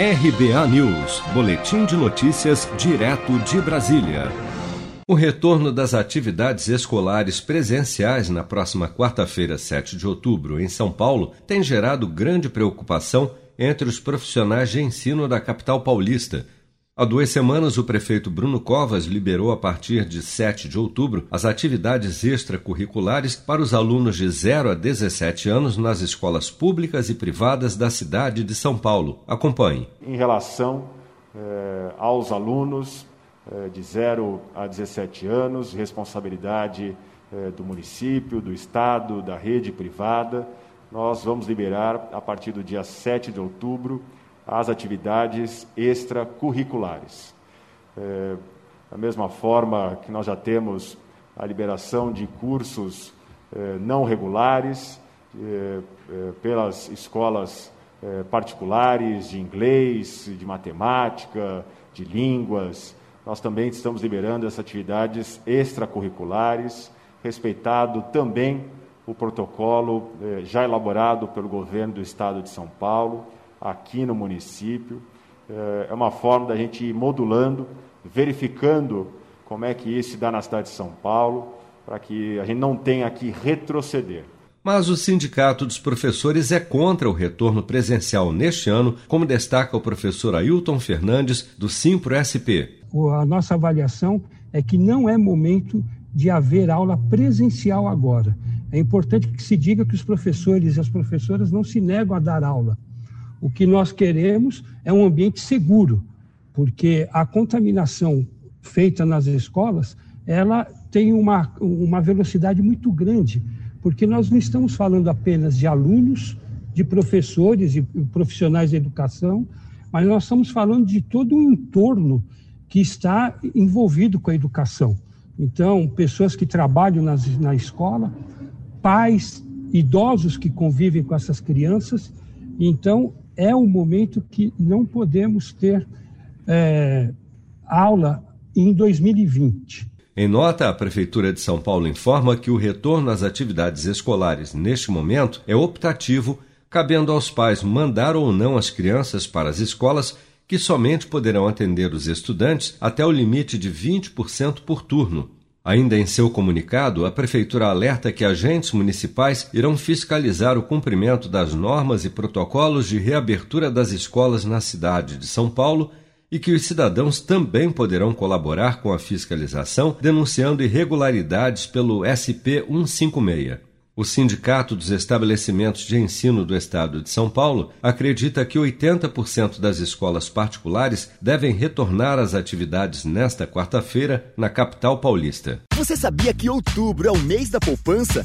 RBA News, Boletim de Notícias, direto de Brasília. O retorno das atividades escolares presenciais na próxima quarta-feira, 7 de outubro, em São Paulo, tem gerado grande preocupação entre os profissionais de ensino da capital paulista Há duas semanas, o prefeito Bruno Covas liberou, a partir de 7 de outubro, as atividades extracurriculares para os alunos de 0 a 17 anos nas escolas públicas e privadas da cidade de São Paulo. Acompanhe. Em relação eh, aos alunos eh, de 0 a 17 anos, responsabilidade eh, do município, do Estado, da rede privada, nós vamos liberar, a partir do dia 7 de outubro, as atividades extracurriculares. É, da mesma forma que nós já temos a liberação de cursos é, não regulares é, é pelas escolas particulares de inglês, de matemática, de línguas, nós também estamos liberando essas atividades extracurriculares, respeitado também o protocolo já elaborado pelo governo do estado de São Paulo aqui no município. É, é uma forma da gente ir modulando, verificando como é que isso se dá na cidade de São Paulo, para que a gente não tenha que retroceder. Mas o Sindicato dos Professores é contra o retorno presencial neste ano, como destaca o professor Ailton Fernandes, do Simpro-SP. A nossa avaliação é que não é momento de haver aula presencial agora. É importante que se diga que os professores e as professoras não se negam a dar aula. O que nós queremos é um ambiente seguro, porque a contaminação feita nas escolas, ela tem uma, uma velocidade muito grande, porque nós não estamos falando apenas de alunos, de professores e profissionais de educação, mas nós estamos falando de todo o entorno que está envolvido com a educação. Então, pessoas que trabalham nas, na escola, pais, idosos que convivem com essas crianças. Então, é um momento que não podemos ter é, aula em 2020. Em nota, a Prefeitura de São Paulo informa que o retorno às atividades escolares neste momento é optativo, cabendo aos pais mandar ou não as crianças para as escolas, que somente poderão atender os estudantes até o limite de 20% por turno. Ainda em seu comunicado, a Prefeitura alerta que agentes municipais irão fiscalizar o cumprimento das normas e protocolos de reabertura das escolas na cidade de São Paulo e que os cidadãos também poderão colaborar com a fiscalização denunciando irregularidades pelo SP 156. O Sindicato dos Estabelecimentos de Ensino do Estado de São Paulo acredita que 80% das escolas particulares devem retornar às atividades nesta quarta-feira na capital paulista. Você sabia que outubro é o mês da poupança?